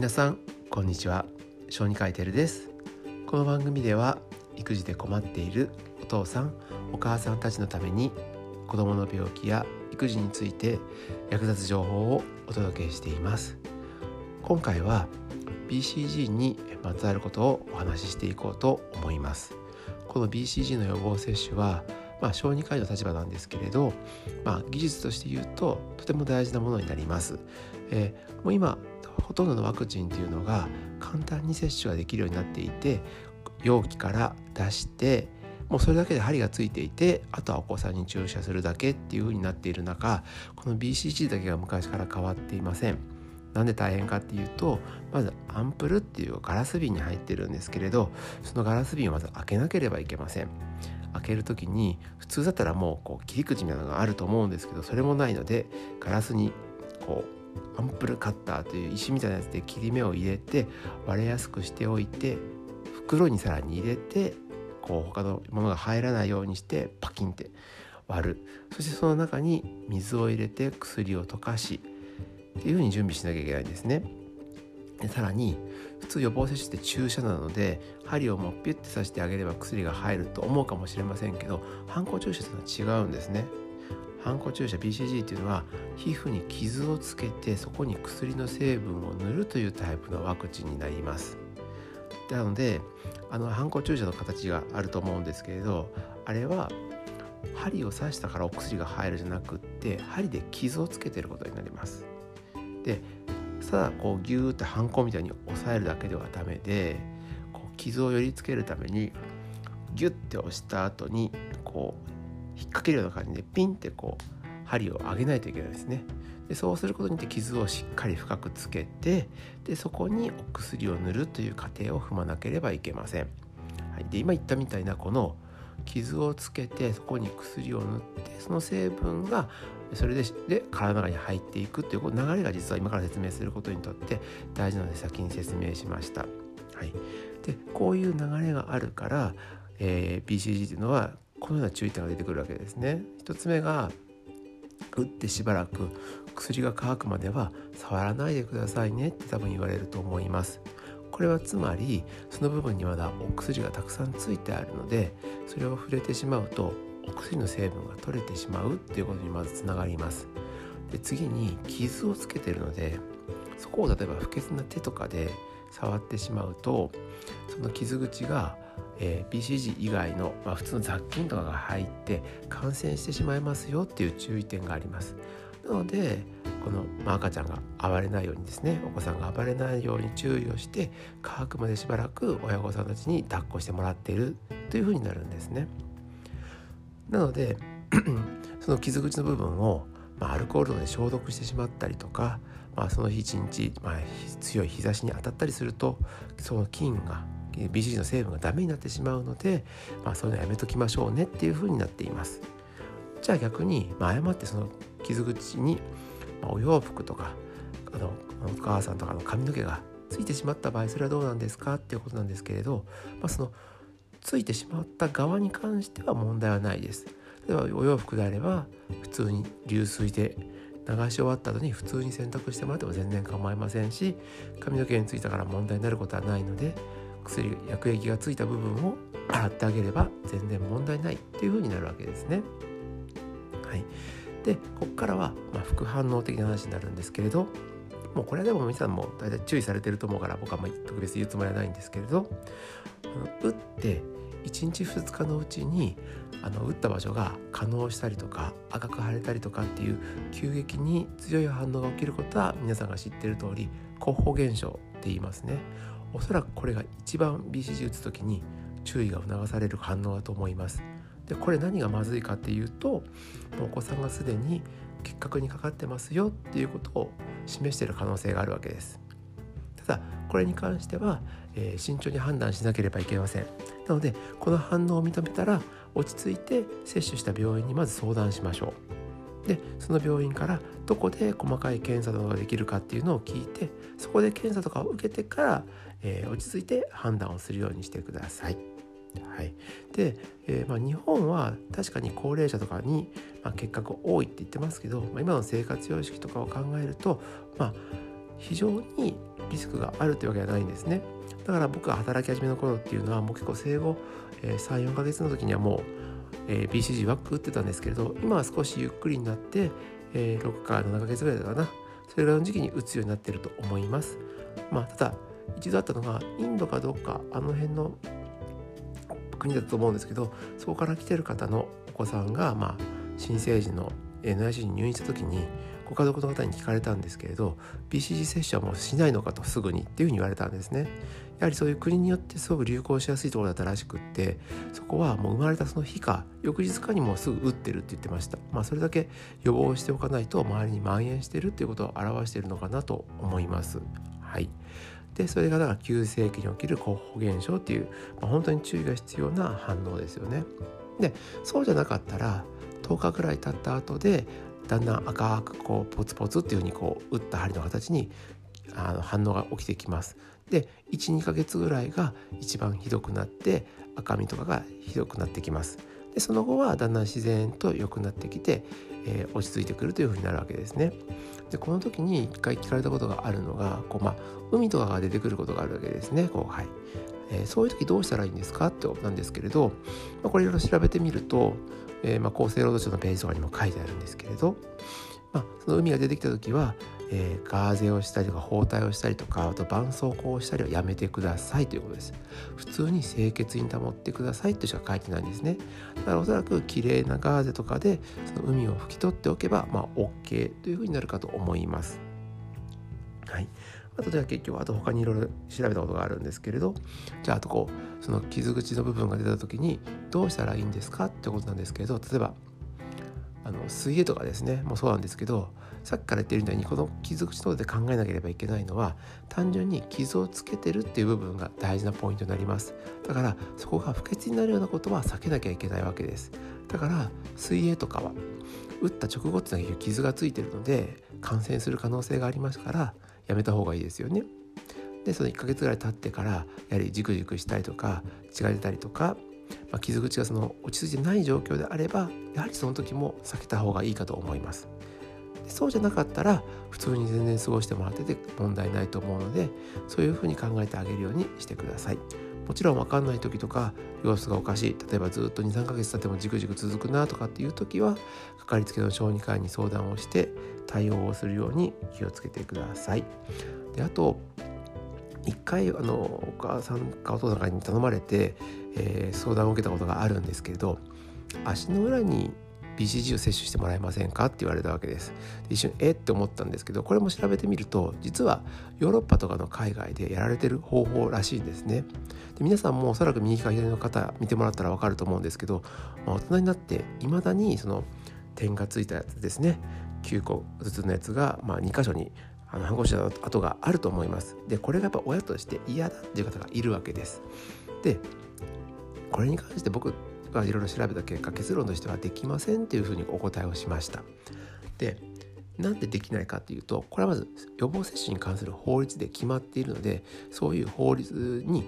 皆さんこんにちは。小児科医テルです。この番組では育児で困っているお父さんお母さんたちのために子どもの病気や育児について役立つ情報をお届けしています。今回は BCG にまつわることをお話ししていこうと思います。この BCG の予防接種はまあ、小児科医の立場なんですけれど、まあ、技術として言うととても大事なものになります。えー、もう今ほとんどのワクチンっていうのが簡単に接種ができるようになっていて容器から出してもうそれだけで針がついていてあとはお子さんに注射するだけっていう風になっている中この BCG だけが昔から変わっていません。なんで大変かっていうとまずアンプルっていうガラス瓶に入ってるんですけれどそのガラス瓶をまず開けなければいけません。開ける時に普通だったらもうこう切り口みたいなのがあると思うんですけどそれもないのでガラスにこうアンプルカッターという石みたいなやつで切り目を入れて割れやすくしておいて袋にさらに入れてこう他のものが入らないようにしてパキンって割るそしてその中に水を入れて薬を溶かしっていうふうに準備しなきゃいけないんですね。でさらに普通予防接種って注射なので針をもうピュッて刺してあげれば薬が入ると思うかもしれませんけど反抗注射というのは違うんですね。ハンコ注射 BCG っていうのは皮膚に傷をつけてそこに薬の成分を塗るというタイプのワクチンになります。なのであのハンコ注射の形があると思うんですけれどあれは針を刺したからお薬が入るじゃなくって針で傷をつけてることになります。でただこうギューってハンコみたいに押さえるだけではダメでこう傷を寄りつけるためにギュッて押した後にこう引っ掛けるような感じでピンってこう針を上げないといけないですね。でそうすることによって傷をしっかり深くつけてでそこにお薬を塗るという過程を踏まなければいけません。はい、で今言ったみたいなこの傷をつけてそこに薬を塗ってその成分がそれでで体の中に入っていくっていう流れが実は今から説明することにとって大事なので先に説明しました。はい、でこういう流れがあるから、えー、BCG というのはこのような注意点が出てくるわけですね。1つ目が打ってしばらく薬が乾くまでは触らないでくださいねって多分言われると思います。これはつまりその部分にまだお薬がたくさんついてあるのでそれを触れてしまうとお薬の成分が取れてしまうっていうことにまずつながります。で次に傷をつけてるのでそこを例えば不潔な手とかで触ってしまうとその傷口がえー、BCG 以外の、まあ、普通の雑菌とかが入って感染してしまいますよっていう注意点があります。なのでこの、まあ、赤ちゃんが暴れないようにですねお子さんが暴れないように注意をして乾くまでしばらく親御さんたちに抱っこしてもらっているというふうになるんですね。なので その傷口の部分を、まあ、アルコールで消毒してしまったりとか、まあ、その日一日、まあ、強い日差しに当たったりするとその菌が BCG の成分がダメになってしまうので、まあ、そういうのやめときましょうねっていうふうになっています。じゃあ逆に、まあ、誤ってその傷口に、まあ、お洋服とかあのお母さんとかの髪の毛がついてしまった場合それはどうなんですかっていうことなんですけれど、まあ、そのついてしまった側に関しては問題はないです。例えばお洋服であれば普通に流水で流し終わった後に普通に洗濯してもらっても全然構いませんし髪の毛についたから問題になることはないので薬薬液がついた部分を洗ってあげれば全然問題ないっていう風になるわけですね。はい、でここからは、まあ、副反応的な話になるんですけれどもうこれはでも皆さんも大体注意されてると思うから僕はま特別言うつもりはないんですけれど打って1日2日のうちにあの打った場所が可能したりとか赤く腫れたりとかっていう急激に強い反応が起きることは皆さんが知ってる通り候補現象って言いますねおそらくこれが一番 BCG 打つ時に注意が促される反応だと思います。でこれ何がまずいかっていうとお子さんがすでに結核にかかってますよっていうことを示している可能性があるわけです。ただこれに関しては、えー、慎重に判断しなければいけません。なのでこの反応を認めたら落ち着いて接種した病院にまず相談しましょう。でその病院からどこで細かい検査などができるかっていうのを聞いてそこで検査とかを受けてから、えー、落ち着いて判断をするようにしてください。はい、で、えー、まあ、日本は確かに高齢者とかに、まあ、結核多いって言ってますけど、まあ、今の生活様式とかを考えると、まあ、非常にリスクがあるというわけではないんですねだから僕が働き始めの頃っていうのはもう結構生後、えー、34ヶ月の時にはもう、えー、BCG ワック打ってたんですけれど今は少しゆっくりになって、えー、6か7ヶ月ぐらいだかな。それぐらいの時期に打つようになってると思います。まあただ一度あったのがインドかどっかあの辺の国だと思うんですけどそこから来てる方のお子さんが、まあ、新生児の NIC に入院した時にご家族の方に聞かれたんですけれど BCG 接種はもうしないのかとすぐにっていうふうに言われたんですね。やはりそういう国によってすごく流行しやすいところだったらしくってそこはもう生まれたその日か翌日かにもすぐ打ってるって言ってました。まあそれだけ予防しておかないと周りに蔓延してるっていうことを表しているのかなと思います。はい。でそれがだから急性期に起きる候補現象っていう、まあ、本当に注意が必要な反応ですよね。でそうじゃなかったら10日ぐらい経った後でだんだん赤くこうポツポツっていうふうにこう打った針の形にあの反応が起きてきます。で12ヶ月ぐらいが一番ひどくなって赤みとかがひどくなってきます。でその後はだんだん自然と良くなってきて、えー、落ち着いてくるというふうになるわけですね。でこの時に一回聞かれたことがあるのがこう、まあ、海とかが出てくることがあるわけですね。こうはいえー、そういう時どうしたらいいんですか？ってことなんですけれど、まあ、これいろいろ調べてみるとえー、まあ、厚生労働省のページとかにも書いてあるんですけれど、まあ、その海が出てきた時は、えー、ガーゼをしたりとか包帯をしたりとかあと絆創膏をしたりはやめてくださいということです。普通に清潔に保ってくださいとしか書いてないんですね。だからおそらく綺麗なガーゼとかでその海を拭き取っておけばまあ OK というふうになるかと思います。はい。あとでは結局あと他にいろいろ調べたことがあるんですけれどじゃああとこうその傷口の部分が出た時にどうしたらいいんですかってことなんですけれど例えばあの水泳とかですねもうそうなんですけどさっきから言ってるみたいにこの傷口等で考えなければいけないのは単純に傷をつけてるっていう部分が大事なポイントになります。だからそこが不潔になるようなことは避けなきゃいけないわけです。だから水泳とかは打った直後っていうのは傷がついてるので感染する可能性がありますからやめた方がいいですよね。でその1ヶ月ぐらい経ってからやはりじくじくしたりとか血が出たりとか、まあ、傷口がその落ち着いてない状況であればやはりその時も避けた方がいいかと思います。でそうじゃなかったら普通に全然過ごしてもらってて問題ないと思うのでそういうふうに考えてあげるようにしてください。もちろん分かんない時とか様子がおかしい例えばずっと23ヶ月経ってもじくじく続くなとかっていう時はかかりつけの小児科医に相談をして対応をするように気をつけてください。であと一回あのお母さんかお父さんに頼まれて、えー、相談を受けたことがあるんですけれど足の裏に BCG を接種してもらえませんかって言われたわけです。一瞬え？って思ったんですけどこれも調べてみると実はヨーロッパとかの海外でやられてる方法らしいんですね。で皆さんもおそらく右か左の方見てもらったら分かると思うんですけど、まあ、大人になっていまだにその点がついたやつですね。9個ずつのやつが、まあ、2箇所にあの反抗した跡があると思います。でこれがやっぱ親として嫌だっていう方がいるわけです。でこれに関して僕がいろいろ調べた結果結論としてはできませんっていうふうにお答えをしました。でなんでできないかっていうとこれはまず予防接種に関する法律で決まっているのでそういう法律に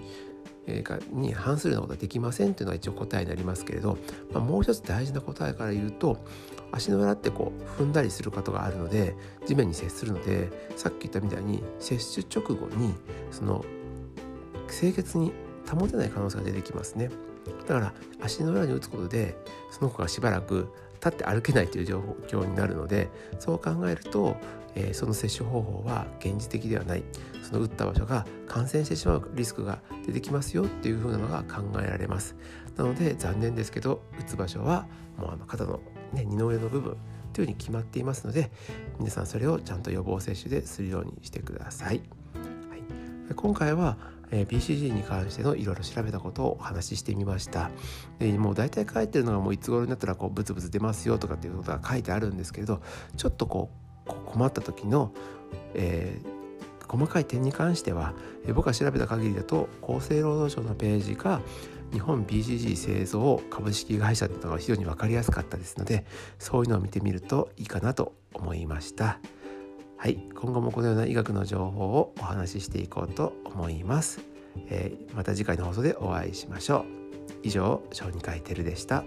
えー、に反するようなことはできませんというのが一応答えになりますけれど、まあ、もう一つ大事な答えから言うと足の裏ってこう踏んだりすることがあるので地面に接するのでさっき言ったみたいに接種直後にその清潔に保てない可能性が出てきますね。だから足の裏に打つことでその子がしばらく立って歩けないという状況になるのでそう考えると、えー、その接種方法は現実的ではない。その打った場所が感染してしまうリスクが出てきますよっていう風なのが考えられます。なので残念ですけど打つ場所はもうあの肩の、ね、二の腕の部分というふうに決まっていますので皆さんそれをちゃんと予防接種でするようにしてください、はい、今回はえ BCG に関してのいろいろ調べたことをお話ししてみましたでもう大体書いてるのがもういつ頃になったらこうブツブツ出ますよとかっていうことが書いてあるんですけれどちょっとこう困った時の、えー、細かい点に関しては、え、僕が調べた限りだと厚生労働省のページが日本 BCG 製造株式会社っていうのが非常に分かりやすかったですのでそういうのを見てみるといいかなと思いました。はい、今後もこのような医学の情報をお話ししていこうと思います。えー、また次回の放送でお会いしましょう。以上、小児科医テルでした。